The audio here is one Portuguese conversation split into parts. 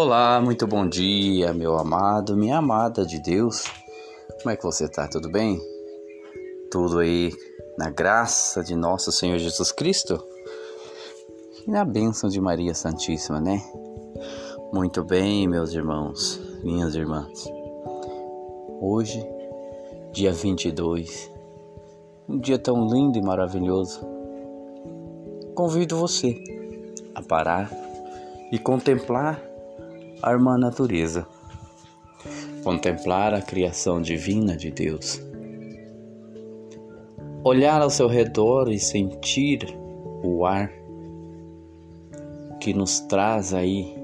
Olá, muito bom dia, meu amado, minha amada de Deus. Como é que você tá? Tudo bem? Tudo aí na graça de nosso Senhor Jesus Cristo e na bênção de Maria Santíssima, né? Muito bem, meus irmãos, minhas irmãs. Hoje, dia 22, um dia tão lindo e maravilhoso. Convido você a parar e contemplar a irmã natureza, contemplar a criação divina de Deus, olhar ao seu redor e sentir o ar que nos traz aí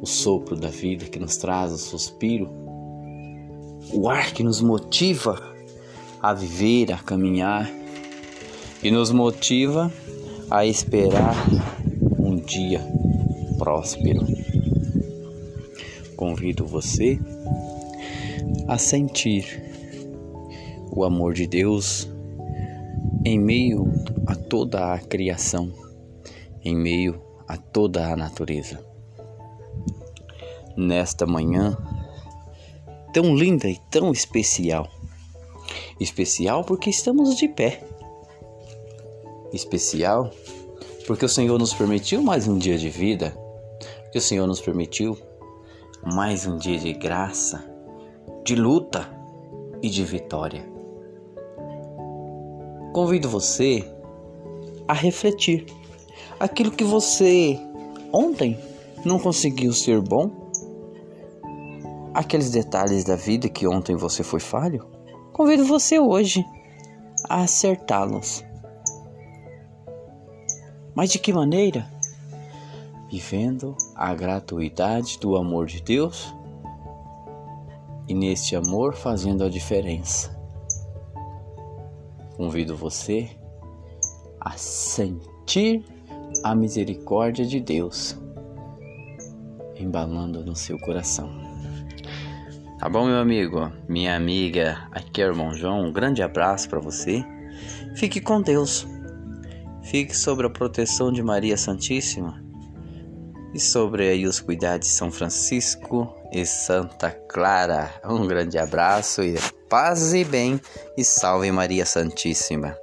o sopro da vida, que nos traz o suspiro, o ar que nos motiva a viver, a caminhar. E nos motiva a esperar um dia próspero convido você a sentir o amor de Deus em meio a toda a criação, em meio a toda a natureza. Nesta manhã tão linda e tão especial. Especial porque estamos de pé. Especial porque o Senhor nos permitiu mais um dia de vida, que o Senhor nos permitiu mais um dia de graça, de luta e de vitória. Convido você a refletir. Aquilo que você ontem não conseguiu ser bom, aqueles detalhes da vida que ontem você foi falho, convido você hoje a acertá-los. Mas de que maneira? Vivendo a gratuidade do amor de Deus e neste amor fazendo a diferença. Convido você a sentir a misericórdia de Deus embalando no seu coração. Tá bom, meu amigo? Minha amiga, aqui é o irmão João. Um grande abraço para você. Fique com Deus. Fique sob a proteção de Maria Santíssima e sobre aí os cuidados de São Francisco e Santa Clara. Um grande abraço e paz e bem e salve Maria Santíssima.